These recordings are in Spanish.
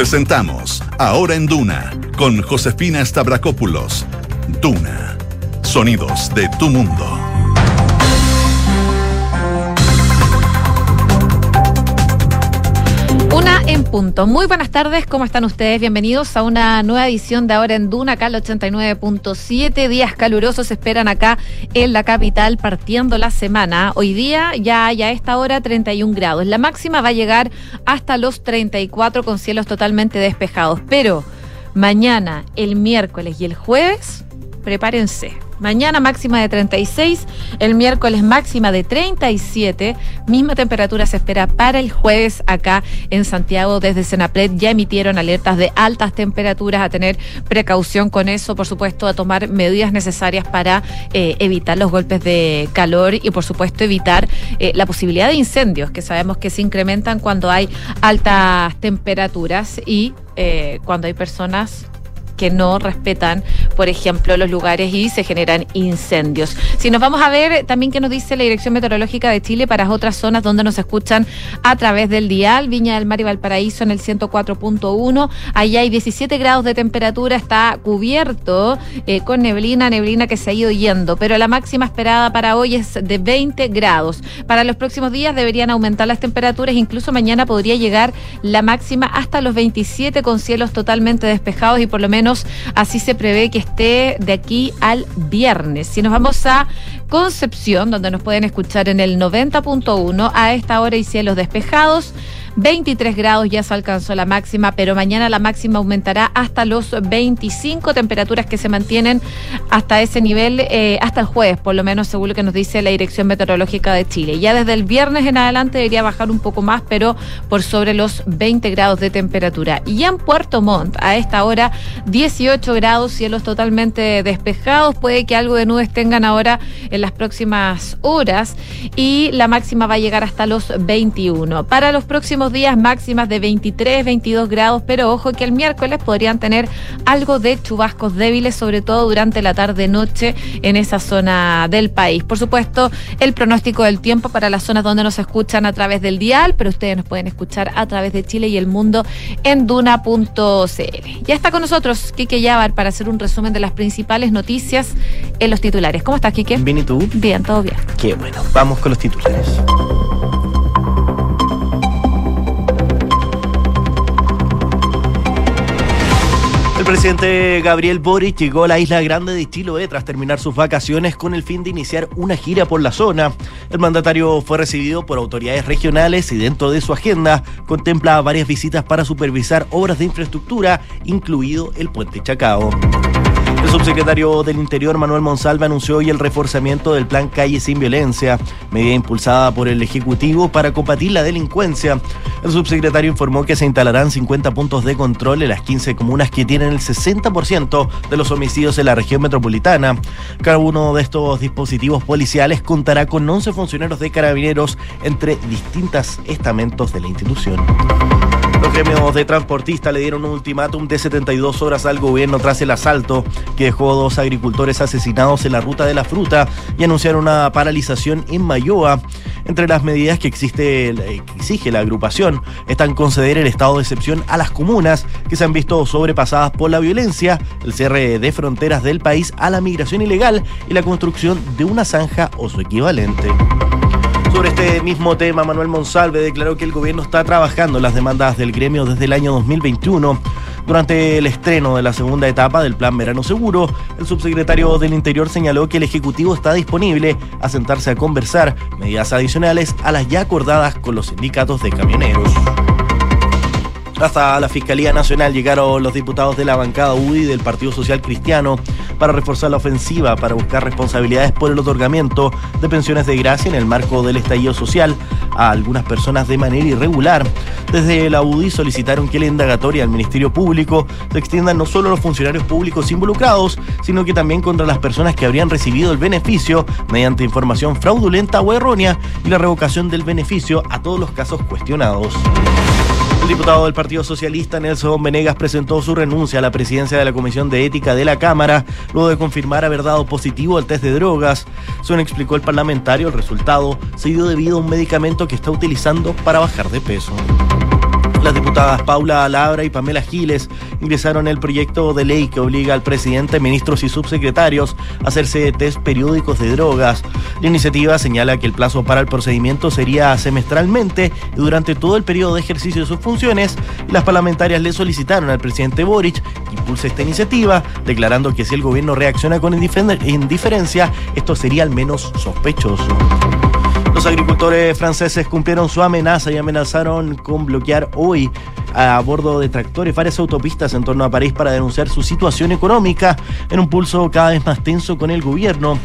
Presentamos Ahora en Duna con Josefina Stavrakopoulos. Duna. Sonidos de tu mundo. En punto. Muy buenas tardes, ¿cómo están ustedes? Bienvenidos a una nueva edición de Ahora en Duna, acá al 89.7. Días calurosos esperan acá en la capital partiendo la semana. Hoy día ya hay a esta hora 31 grados. La máxima va a llegar hasta los 34 con cielos totalmente despejados. Pero mañana, el miércoles y el jueves, prepárense Mañana máxima de 36, el miércoles máxima de 37. Misma temperatura se espera para el jueves acá en Santiago. Desde Senapred ya emitieron alertas de altas temperaturas, a tener precaución con eso, por supuesto, a tomar medidas necesarias para eh, evitar los golpes de calor y, por supuesto, evitar eh, la posibilidad de incendios, que sabemos que se incrementan cuando hay altas temperaturas y eh, cuando hay personas que no respetan, por ejemplo, los lugares y se generan incendios. Si nos vamos a ver también qué nos dice la Dirección Meteorológica de Chile para otras zonas donde nos escuchan a través del dial, Viña del Mar y Valparaíso en el 104.1, allá hay 17 grados de temperatura, está cubierto eh, con neblina, neblina que se ha ido yendo, pero la máxima esperada para hoy es de 20 grados. Para los próximos días deberían aumentar las temperaturas, incluso mañana podría llegar la máxima hasta los 27 con cielos totalmente despejados y por lo menos así se prevé que esté de aquí al viernes. Si nos vamos a Concepción, donde nos pueden escuchar en el 90.1, a esta hora y cielos despejados. 23 grados ya se alcanzó la máxima, pero mañana la máxima aumentará hasta los 25 temperaturas que se mantienen hasta ese nivel eh, hasta el jueves, por lo menos según lo que nos dice la Dirección Meteorológica de Chile. Ya desde el viernes en adelante debería bajar un poco más, pero por sobre los 20 grados de temperatura. Y en Puerto Montt, a esta hora, 18 grados, cielos totalmente despejados. Puede que algo de nubes tengan ahora en las próximas horas y la máxima va a llegar hasta los 21. Para los próximos días máximas de 23, 22 grados, pero ojo que el miércoles podrían tener algo de chubascos débiles, sobre todo durante la tarde-noche en esa zona del país. Por supuesto, el pronóstico del tiempo para las zonas donde nos escuchan a través del dial, pero ustedes nos pueden escuchar a través de Chile y el mundo en duna.cl. Ya está con nosotros Kike Yavar para hacer un resumen de las principales noticias en los titulares. ¿Cómo estás, Kike? Bien, ¿y tú? Bien, todo bien. Qué bueno. Vamos con los titulares. Presidente Gabriel Boric llegó a la isla grande de Chiloé tras terminar sus vacaciones con el fin de iniciar una gira por la zona. El mandatario fue recibido por autoridades regionales y dentro de su agenda contempla varias visitas para supervisar obras de infraestructura, incluido el puente Chacao. El subsecretario del Interior, Manuel Monsalve, anunció hoy el reforzamiento del plan Calle Sin Violencia, medida impulsada por el Ejecutivo para combatir la delincuencia. El subsecretario informó que se instalarán 50 puntos de control en las 15 comunas que tienen el 60% de los homicidios en la región metropolitana. Cada uno de estos dispositivos policiales contará con 11 funcionarios de carabineros entre distintos estamentos de la institución. Gremios de transportistas le dieron un ultimátum de 72 horas al gobierno tras el asalto que dejó dos agricultores asesinados en la ruta de la fruta y anunciaron una paralización en Mayoa. Entre las medidas que, existe, que exige la agrupación están conceder el estado de excepción a las comunas que se han visto sobrepasadas por la violencia, el cierre de fronteras del país a la migración ilegal y la construcción de una zanja o su equivalente. Sobre este mismo tema, Manuel Monsalve declaró que el gobierno está trabajando las demandas del gremio desde el año 2021. Durante el estreno de la segunda etapa del Plan Verano Seguro, el subsecretario del Interior señaló que el Ejecutivo está disponible a sentarse a conversar medidas adicionales a las ya acordadas con los sindicatos de camioneros. Hasta la Fiscalía Nacional llegaron los diputados de la bancada UDI del Partido Social Cristiano para reforzar la ofensiva para buscar responsabilidades por el otorgamiento de pensiones de gracia en el marco del estallido social a algunas personas de manera irregular. Desde la UDI solicitaron que la indagatoria al Ministerio Público se extienda no solo a los funcionarios públicos involucrados, sino que también contra las personas que habrían recibido el beneficio mediante información fraudulenta o errónea y la revocación del beneficio a todos los casos cuestionados. Diputado del Partido Socialista, Nelson Venegas, presentó su renuncia a la presidencia de la Comisión de Ética de la Cámara, luego de confirmar haber dado positivo al test de drogas. Según explicó el parlamentario, el resultado se dio debido a un medicamento que está utilizando para bajar de peso. Las diputadas Paula Labra y Pamela Giles ingresaron el proyecto de ley que obliga al presidente, ministros y subsecretarios a hacerse test periódicos de drogas. La iniciativa señala que el plazo para el procedimiento sería semestralmente y durante todo el periodo de ejercicio de sus funciones. Las parlamentarias le solicitaron al presidente Boric que impulse esta iniciativa, declarando que si el gobierno reacciona con indiferencia, esto sería al menos sospechoso. Los agricultores franceses cumplieron su amenaza y amenazaron con bloquear hoy a bordo de tractores varias autopistas en torno a París para denunciar su situación económica en un pulso cada vez más tenso con el gobierno.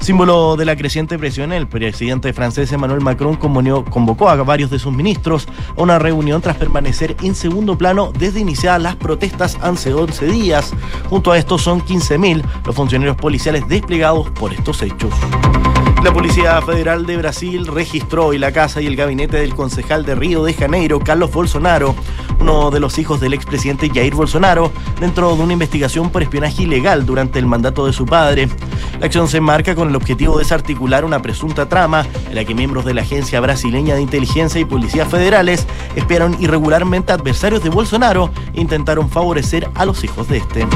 Símbolo de la creciente presión, el presidente francés Emmanuel Macron convocó a varios de sus ministros a una reunión tras permanecer en segundo plano desde iniciadas las protestas hace 11 días. Junto a estos son 15.000 los funcionarios policiales desplegados por estos hechos. La Policía Federal de Brasil registró y la casa y el gabinete del concejal de Río de Janeiro, Carlos Bolsonaro, uno de los hijos del expresidente Jair Bolsonaro, dentro de una investigación por espionaje ilegal durante el mandato de su padre. La acción se enmarca con el objetivo de desarticular una presunta trama en la que miembros de la Agencia Brasileña de Inteligencia y Policías Federales espiaron irregularmente adversarios de Bolsonaro e intentaron favorecer a los hijos de este.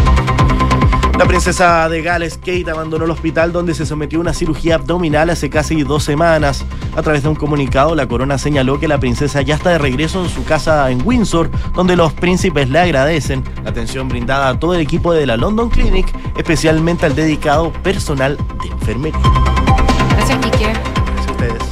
La princesa de Gales, Kate, abandonó el hospital donde se sometió a una cirugía abdominal hace casi dos semanas. A través de un comunicado, la corona señaló que la princesa ya está de regreso en su casa en Windsor, donde los príncipes le agradecen la atención brindada a todo el equipo de la London Clinic, especialmente al dedicado personal de enfermería. Gracias, Quique. Gracias a ustedes.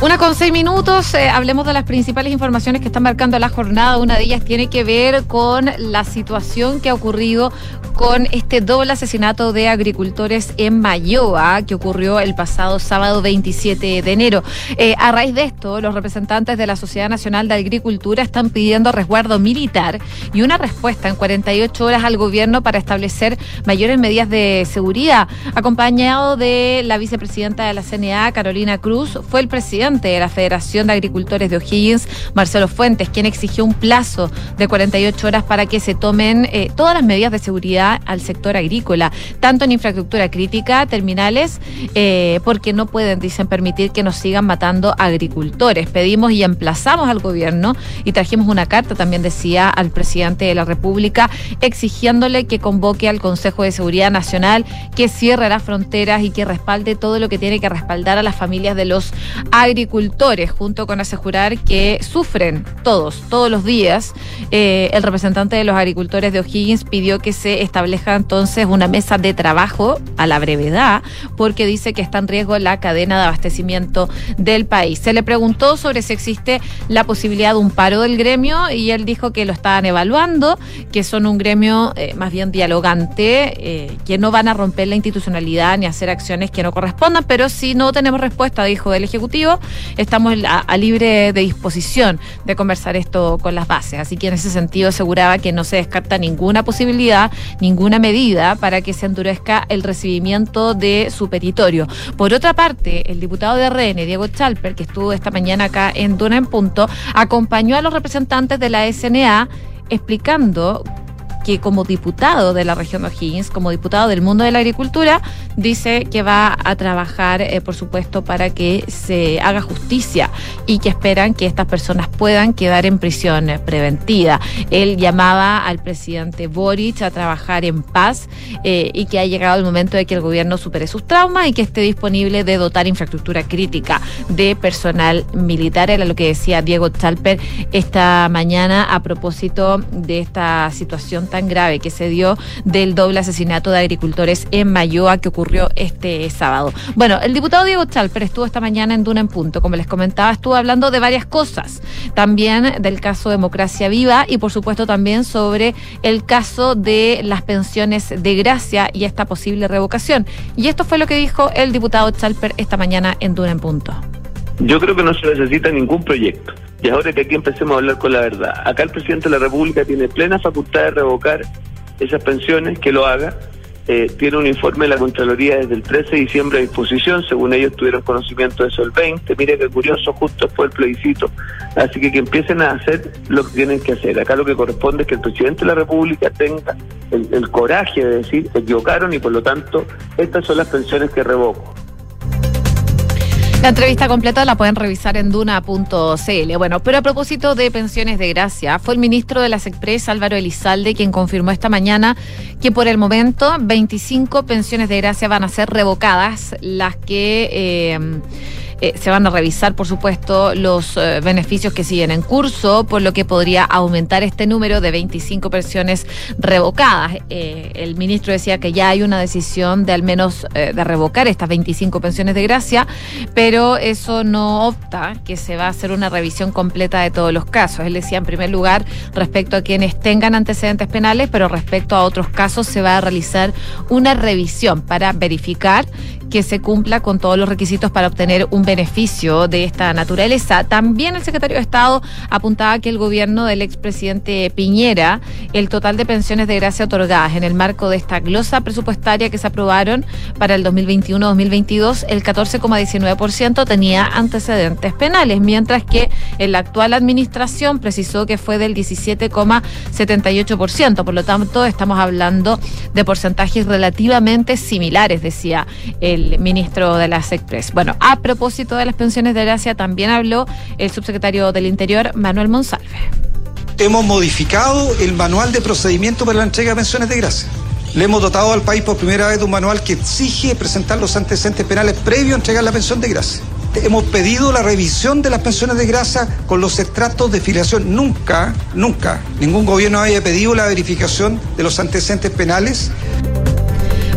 Una con seis minutos, eh, hablemos de las principales informaciones que están marcando la jornada. Una de ellas tiene que ver con la situación que ha ocurrido con este doble asesinato de agricultores en Mayoa que ocurrió el pasado sábado 27 de enero. Eh, a raíz de esto, los representantes de la Sociedad Nacional de Agricultura están pidiendo resguardo militar y una respuesta en 48 horas al gobierno para establecer mayores medidas de seguridad. Acompañado de la vicepresidenta de la CNA, Carolina Cruz, fue el presidente de la Federación de Agricultores de O'Higgins, Marcelo Fuentes, quien exigió un plazo de 48 horas para que se tomen eh, todas las medidas de seguridad al sector agrícola, tanto en infraestructura crítica, terminales, eh, porque no pueden, dicen, permitir que nos sigan matando agricultores. Pedimos y emplazamos al gobierno y trajimos una carta, también decía, al presidente de la República, exigiéndole que convoque al Consejo de Seguridad Nacional, que cierre las fronteras y que respalde todo lo que tiene que respaldar a las familias de los agricultores, junto con asegurar que sufren todos, todos los días. Eh, el representante de los agricultores de O'Higgins pidió que se establezca entonces una mesa de trabajo a la brevedad, porque dice que está en riesgo la cadena de abastecimiento del país. Se le preguntó sobre si existe la posibilidad de un paro del gremio y él dijo que lo estaban evaluando, que son un gremio eh, más bien dialogante, eh, que no van a romper la institucionalidad ni hacer acciones que no correspondan, pero si no tenemos respuesta, dijo el Ejecutivo, estamos a, libre de disposición de conversar esto con las bases. Así que en ese sentido aseguraba que no se descarta ninguna posibilidad ninguna medida para que se endurezca el recibimiento de su petitorio. Por otra parte, el diputado de RN, Diego Chalper, que estuvo esta mañana acá en Duna en Punto, acompañó a los representantes de la SNA explicando que como diputado de la región de O'Higgins, como diputado del mundo de la agricultura, dice que va a trabajar, eh, por supuesto, para que se haga justicia y que esperan que estas personas puedan quedar en prisión preventiva. Él llamaba al presidente Boric a trabajar en paz eh, y que ha llegado el momento de que el gobierno supere sus traumas y que esté disponible de dotar infraestructura crítica de personal militar. Era lo que decía Diego Chalper esta mañana a propósito de esta situación tan grave que se dio del doble asesinato de agricultores en Mayoa que ocurrió este sábado. Bueno, el diputado Diego Chalper estuvo esta mañana en Duna en Punto. Como les comentaba, estuvo hablando de varias cosas. También del caso Democracia Viva y por supuesto también sobre el caso de las pensiones de gracia y esta posible revocación. Y esto fue lo que dijo el diputado Chalper esta mañana en Duna en Punto. Yo creo que no se necesita ningún proyecto. Y ahora que aquí empecemos a hablar con la verdad. Acá el presidente de la República tiene plena facultad de revocar esas pensiones, que lo haga. Eh, tiene un informe de la Contraloría desde el 13 de diciembre a disposición, según ellos tuvieron conocimiento de eso el 20, mire qué curioso, justo después del plebiscito. Así que que empiecen a hacer lo que tienen que hacer. Acá lo que corresponde es que el presidente de la República tenga el, coraje de decir, equivocaron y por lo tanto estas son las pensiones que revoco. La entrevista completa la pueden revisar en duna.cl. Bueno, pero a propósito de pensiones de gracia, fue el ministro de las Express, Álvaro Elizalde, quien confirmó esta mañana que por el momento 25 pensiones de gracia van a ser revocadas, las que... Eh, eh, se van a revisar, por supuesto, los eh, beneficios que siguen en curso, por lo que podría aumentar este número de 25 pensiones revocadas. Eh, el ministro decía que ya hay una decisión de al menos de revocar estas 25 pensiones de gracia, pero eso no opta que se va a hacer una revisión completa de todos los casos. Él decía, en primer lugar, respecto a quienes tengan antecedentes penales, pero respecto a otros casos se va a realizar una revisión para verificar que se cumpla con todos los requisitos para obtener un beneficio de esta naturaleza. También el secretario de Estado apuntaba que el gobierno del expresidente Piñera, el total de pensiones de gracia otorgadas en el marco de esta glosa presupuestaria que se aprobaron para el 2021-2022, el 14,19% tenía antecedentes penales, mientras que en la actual administración precisó que fue del 17,78%. Por lo tanto, estamos hablando de porcentajes relativamente similares, decía el ministro de las Express. Bueno, a propósito de las pensiones de gracia, también habló el subsecretario del Interior, Manuel Monsalve. Hemos modificado el manual de procedimiento para la entrega de pensiones de gracia. Le hemos dotado al país por primera vez de un manual que exige presentar los antecedentes penales previo a entregar la pensión de gracia. Hemos pedido la revisión de las pensiones de gracia con los extractos de filiación. Nunca, nunca, ningún gobierno haya pedido la verificación de los antecedentes penales.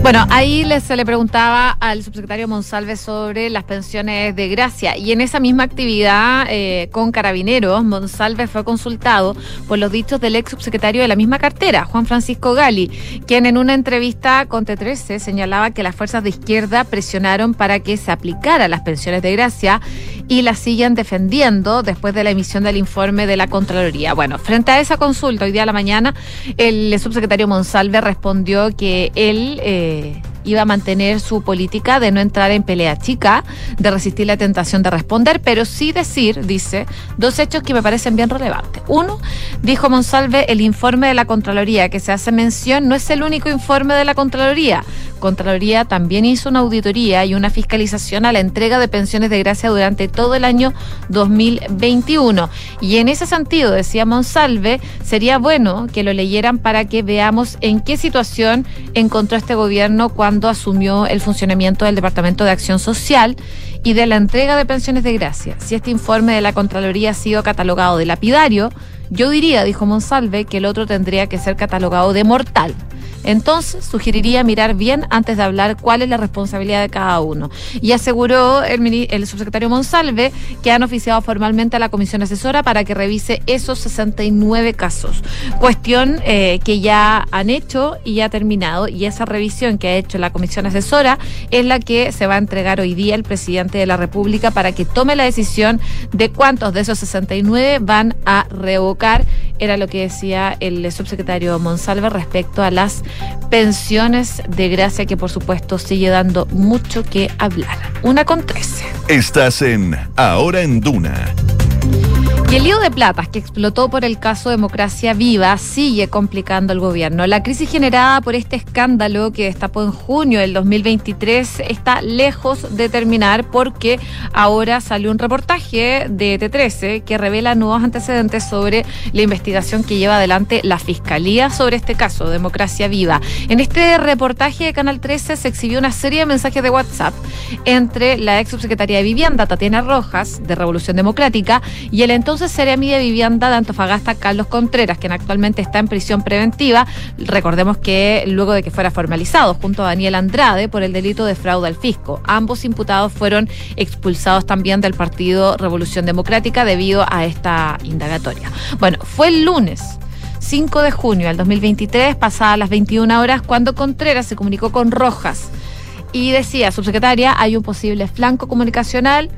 Bueno, ahí se le preguntaba al subsecretario Monsalve sobre las pensiones de gracia y en esa misma actividad eh, con carabineros, Monsalve fue consultado por los dichos del ex subsecretario de la misma cartera, Juan Francisco Gali, quien en una entrevista con T13 señalaba que las fuerzas de izquierda presionaron para que se aplicaran las pensiones de gracia y las siguen defendiendo después de la emisión del informe de la Contraloría. Bueno, frente a esa consulta hoy día a la mañana, el subsecretario Monsalve respondió que él... Eh, que iba a mantener su política de no entrar en pelea chica, de resistir la tentación de responder, pero sí decir, dice, dos hechos que me parecen bien relevantes. Uno, dijo Monsalve, el informe de la Contraloría que se hace mención no es el único informe de la Contraloría. Contraloría también hizo una auditoría y una fiscalización a la entrega de pensiones de gracia durante todo el año 2021. Y en ese sentido, decía Monsalve, sería bueno que lo leyeran para que veamos en qué situación encontró este gobierno cuando asumió el funcionamiento del Departamento de Acción Social y de la entrega de pensiones de gracia. Si este informe de la Contraloría ha sido catalogado de lapidario, yo diría, dijo Monsalve, que el otro tendría que ser catalogado de mortal. Entonces, sugeriría mirar bien antes de hablar cuál es la responsabilidad de cada uno. Y aseguró el, subsecretario Monsalve que han oficiado formalmente a la comisión asesora para que revise esos 69 casos. Cuestión eh, que ya han hecho y ya ha terminado. Y esa revisión que ha hecho la comisión asesora es la que se va a entregar hoy día el presidente de la República para que tome la decisión de cuántos de esos 69 van a revocar. Era lo que decía el subsecretario Monsalve respecto a las pensiones de gracia que por supuesto sigue dando mucho que hablar. Una con trece. Estás en Ahora en Duna. Y el lío de platas que explotó por el caso Democracia Viva sigue complicando el gobierno. La crisis generada por este escándalo que destapó en junio del 2023 está lejos de terminar porque ahora salió un reportaje de T13 que revela nuevos antecedentes sobre la investigación que lleva adelante la Fiscalía sobre este caso, Democracia Viva. En este reportaje de Canal 13 se exhibió una serie de mensajes de WhatsApp entre la ex subsecretaria de Vivienda, Tatiana Rojas, de Revolución Democrática, y el entonces entonces Seremi de Vivienda de Antofagasta, Carlos Contreras, quien actualmente está en prisión preventiva. Recordemos que luego de que fuera formalizado junto a Daniel Andrade por el delito de fraude al fisco, ambos imputados fueron expulsados también del Partido Revolución Democrática debido a esta indagatoria. Bueno, fue el lunes. 5 de junio del 2023, pasadas las 21 horas, cuando Contreras se comunicó con Rojas y decía, subsecretaria, hay un posible flanco comunicacional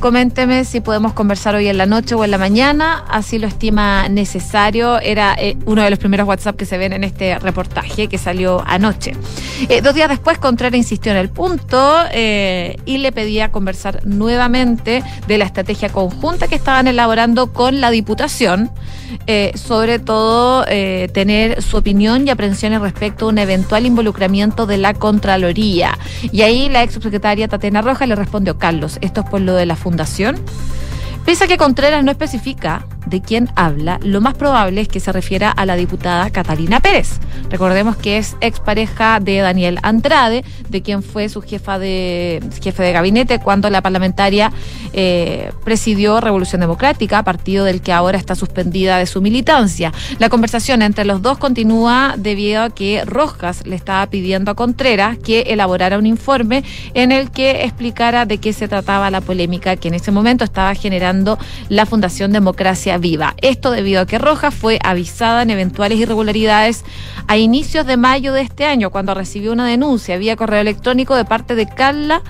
Coménteme si podemos conversar hoy en la noche o en la mañana, así lo estima necesario. Era eh, uno de los primeros WhatsApp que se ven en este reportaje que salió anoche. Eh, dos días después, Contreras insistió en el punto eh, y le pedía conversar nuevamente de la estrategia conjunta que estaban elaborando con la Diputación, sobre todo tener su opinión y aprensiones respecto a un eventual involucramiento de la Contraloría. Y ahí la ex subsecretaria Tatiana Rojas le respondió, Carlos, ¿esto es por lo de la fundación? Pese a que Contreras no especifica de quién habla, lo más probable es que se refiera a la diputada Catalina Pérez. Recordemos que es expareja de Daniel Andrade, de quien fue su jefa de jefe de gabinete cuando la parlamentaria eh, presidió Revolución Democrática, partido del que ahora está suspendida de su militancia. La conversación entre los dos continúa debido a que Rojas le estaba pidiendo a Contreras que elaborara un informe en el que explicara de qué se trataba la polémica que en ese momento estaba generando la Fundación Democracia viva. Esto debido a que Rojas fue avisada en eventuales irregularidades a inicios de mayo de este año, cuando recibió una denuncia vía correo electrónico de parte de Carla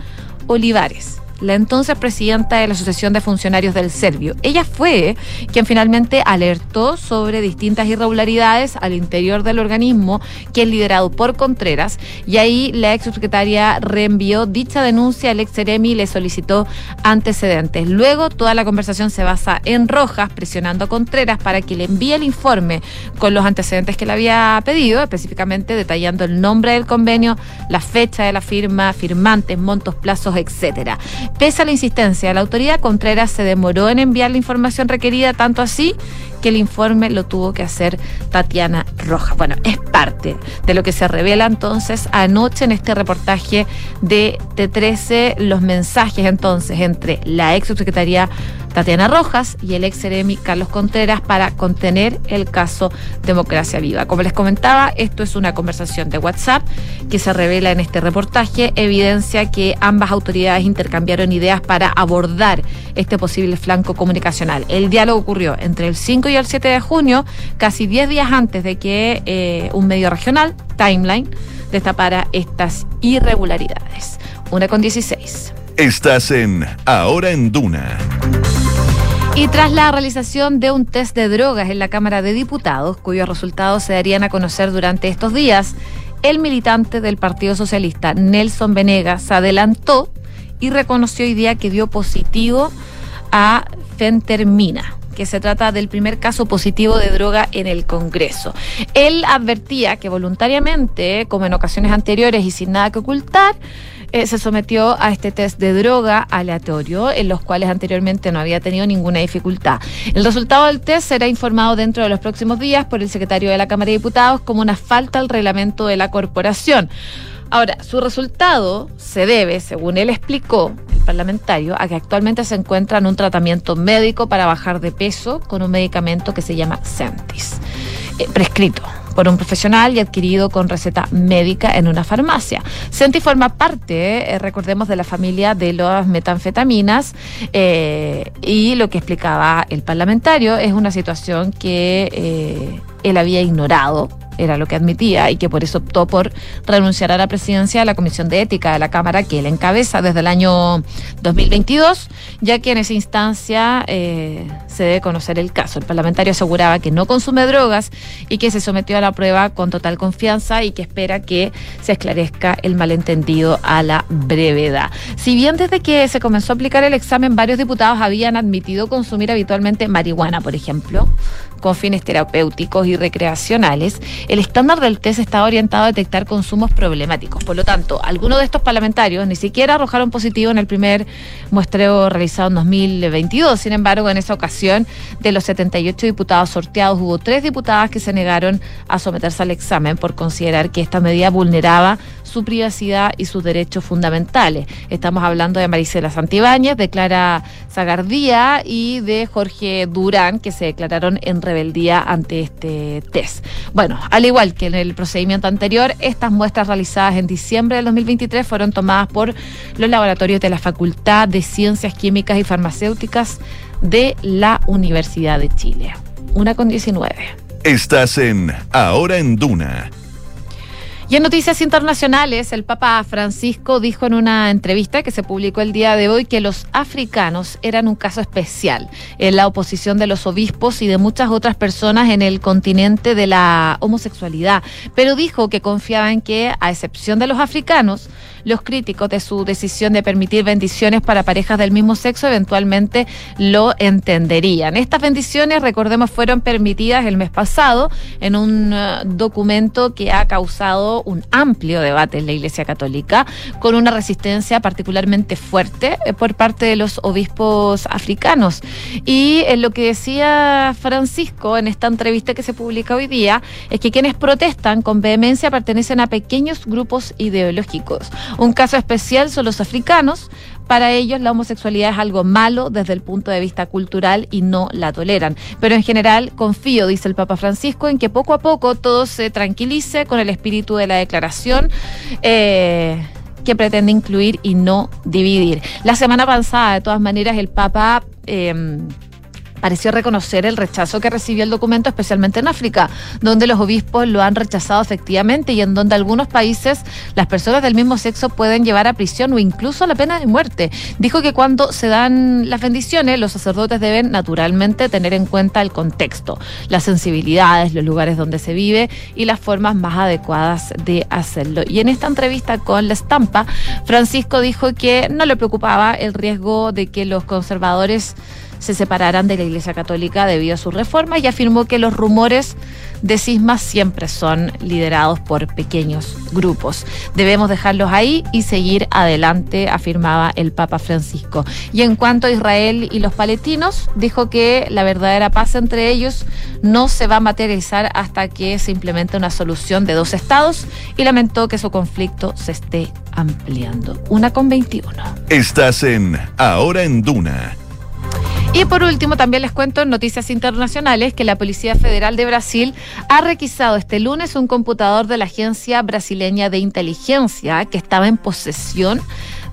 Olivares la entonces presidenta de la Asociación de Funcionarios del Servio. Ella fue quien finalmente alertó sobre distintas irregularidades al interior del organismo, que es liderado por Contreras, y ahí la ex subsecretaria reenvió dicha denuncia al ex Ceremi y le solicitó antecedentes. Luego, toda la conversación se basa en Rojas presionando a Contreras para que le envíe el informe con los antecedentes que le había pedido, específicamente detallando el nombre del convenio, la fecha de la firma, firmantes, montos, plazos, etcétera. Pese a la insistencia la autoridad, Contreras se demoró en enviar la información requerida, tanto así que el informe lo tuvo que hacer Tatiana Rojas. Bueno, es parte de lo que se revela entonces anoche en este reportaje de T13, los mensajes entonces entre la ex subsecretaría Tatiana Rojas y el ex Ceremi Carlos Contreras para contener el caso Democracia Viva. Como les comentaba, esto es una conversación de WhatsApp que se revela en este reportaje, evidencia que ambas autoridades intercambiaron ideas para abordar este posible flanco comunicacional. El diálogo ocurrió entre el 5 y el 7 de junio, casi 10 días antes de que eh, un medio regional, Timeline, destapara estas irregularidades. Una con 16. Estás en Ahora en Duna. Y tras la realización de un test de drogas en la Cámara de Diputados, cuyos resultados se darían a conocer durante estos días, el militante del Partido Socialista, Nelson Venegas, adelantó y reconoció hoy día que dio positivo a fentermina que se trata del primer caso positivo de droga en el Congreso. Él advertía que voluntariamente, como en ocasiones anteriores y sin nada que ocultar, eh, se sometió a este test de droga aleatorio, en los cuales anteriormente no había tenido ninguna dificultad. El resultado del test será informado dentro de los próximos días por el secretario de la Cámara de Diputados como una falta al reglamento de la corporación. Ahora, su resultado se debe, según él explicó, el parlamentario, a que actualmente se encuentra en un tratamiento médico para bajar de peso con un medicamento que se llama Centis, eh, prescrito por un profesional y adquirido con receta médica en una farmacia. Senti forma parte, eh, recordemos, de la familia de las metanfetaminas eh, y lo que explicaba el parlamentario es una situación que eh, él había ignorado era lo que admitía y que por eso optó por renunciar a la presidencia de la Comisión de Ética de la Cámara que él encabeza desde el año 2022, ya que en esa instancia eh, se debe conocer el caso. El parlamentario aseguraba que no consume drogas y que se sometió a la prueba con total confianza y que espera que se esclarezca el malentendido a la brevedad. Si bien desde que se comenzó a aplicar el examen varios diputados habían admitido consumir habitualmente marihuana, por ejemplo, con fines terapéuticos y recreacionales, el estándar del test está orientado a detectar consumos problemáticos. Por lo tanto, algunos de estos parlamentarios ni siquiera arrojaron positivo en el primer muestreo realizado en 2022. Sin embargo, en esa ocasión, de los 78 diputados sorteados, hubo tres diputadas que se negaron a someterse al examen por considerar que esta medida vulneraba su privacidad y sus derechos fundamentales. Estamos hablando de Marisela Santibáñez, de Clara Zagardía y de Jorge Durán, que se declararon en rebeldía ante este test. Bueno, al igual que en el procedimiento anterior, estas muestras realizadas en diciembre del 2023 fueron tomadas por los laboratorios de la Facultad de Ciencias Químicas y Farmacéuticas de la Universidad de Chile. Una con 19. Estás en Ahora en Duna Y en noticias internacionales, el Papa Francisco dijo en una entrevista que se publicó el día de hoy que los africanos eran un caso especial en la oposición de los obispos y de muchas otras personas en el continente de la homosexualidad, pero dijo que confiaba en que, a excepción de los africanos, los críticos de su decisión de permitir bendiciones para parejas del mismo sexo eventualmente lo entenderían. Estas bendiciones, recordemos, fueron permitidas el mes pasado en un uh, documento que ha causado un amplio debate en la Iglesia Católica, con una resistencia particularmente fuerte eh, por parte de los obispos africanos. Y en lo que decía Francisco en esta entrevista que se publica hoy día, es que quienes protestan con vehemencia pertenecen a pequeños grupos ideológicos. Un caso especial son los africanos. Para ellos la homosexualidad es algo malo desde el punto de vista cultural y no la toleran. Pero en general confío, dice el Papa Francisco, en que poco a poco todo se tranquilice con el espíritu de la declaración. Eh, que pretende incluir y no dividir. La semana pasada, de todas maneras, el Papa eh, pareció reconocer el rechazo que recibió el documento, especialmente en África, donde los obispos lo han rechazado efectivamente y en donde algunos países las personas del mismo sexo pueden llevar a prisión o incluso a la pena de muerte. Dijo que cuando se dan las bendiciones, los sacerdotes deben naturalmente tener en cuenta el contexto, las sensibilidades, los lugares donde se vive y las formas más adecuadas de hacerlo. Y en esta entrevista con la estampa, Francisco dijo que no le preocupaba el riesgo de que los conservadores se separarán de la Iglesia Católica debido a su reforma y afirmó que los rumores de cismas siempre son liderados por pequeños grupos. Debemos dejarlos ahí y seguir adelante, afirmaba el Papa Francisco. Y en cuanto a Israel y los palestinos, dijo que la verdadera paz entre ellos no se va a materializar hasta que se implemente una solución de dos estados y lamentó que su conflicto se esté ampliando. Una con 21. Estás en Ahora en Duna y por último, también les cuento en noticias internacionales que la Policía Federal de Brasil ha requisado este lunes un computador de la Agencia Brasileña de Inteligencia que estaba en posesión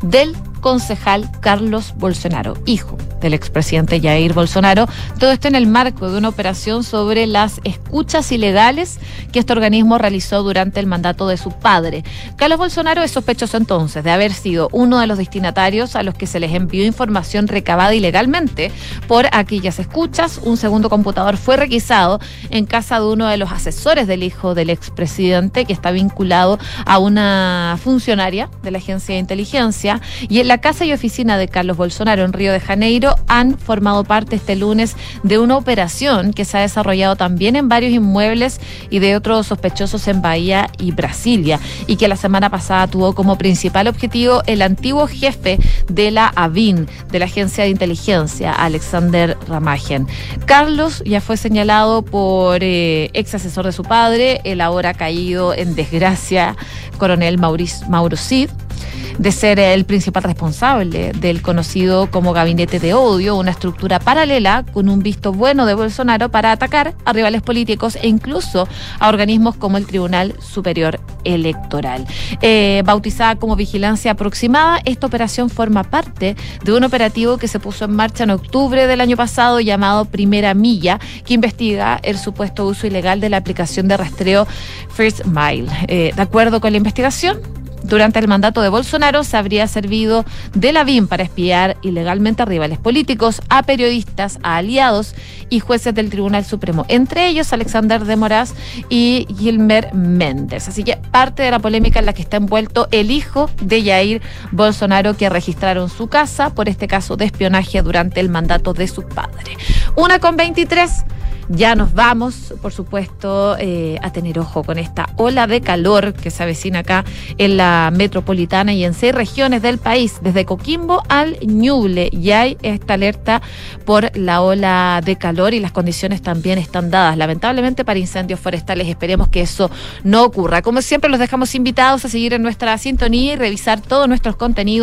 del concejal Carlos Bolsonaro, hijo del expresidente Jair Bolsonaro. Todo esto en el marco de una operación sobre las escuchas ilegales que este organismo realizó durante el mandato de su padre. Carlos Bolsonaro es sospechoso entonces de haber sido uno de los destinatarios a los que se les envió información recabada ilegalmente por aquellas escuchas. Un segundo computador fue requisado en casa de uno de los asesores del hijo del expresidente que está vinculado a una funcionaria de la agencia de inteligencia y en la casa y oficina de Carlos Bolsonaro en Río de Janeiro han formado parte este lunes de una operación que se ha desarrollado también en varios inmuebles y de otros sospechosos en Bahía y Brasilia y que la semana pasada tuvo como principal objetivo el antiguo jefe de la AVIN, de la Agencia de Inteligencia, Alexander Ramagen. Carlos ya fue señalado por eh, ex asesor de su padre, el ahora caído en desgracia coronel Mauricio, Mauro Cid, de ser el principal responsable del conocido como Gabinete de Odio, una estructura paralela con un visto bueno de Bolsonaro para atacar a rivales políticos e incluso a organismos como el Tribunal Superior Electoral. Eh, bautizada como Vigilancia Aproximada, esta operación forma parte de un operativo que se puso en marcha en octubre del año pasado llamado Primera Milla, que investiga el supuesto uso ilegal de la aplicación de rastreo First Mile. Eh, de acuerdo con la investigación, durante el mandato de Bolsonaro se habría servido de la BIM para espiar ilegalmente a rivales políticos, a periodistas, a aliados y jueces del Tribunal Supremo, entre ellos Alexander de Moraz y Gilmer Méndez. Así que parte de la polémica en la que está envuelto el hijo de Jair Bolsonaro que registraron su casa por este caso de espionaje durante el mandato de su padre. Una con 23. Ya nos vamos, por supuesto, eh, a tener ojo con esta ola de calor que se avecina acá en la metropolitana y en seis regiones del país, desde Coquimbo al Ñuble. Y hay esta alerta por la ola de calor y las condiciones también están dadas, lamentablemente, para incendios forestales. Esperemos que eso no ocurra. Como siempre, los dejamos invitados a seguir en nuestra sintonía y revisar todos nuestros contenidos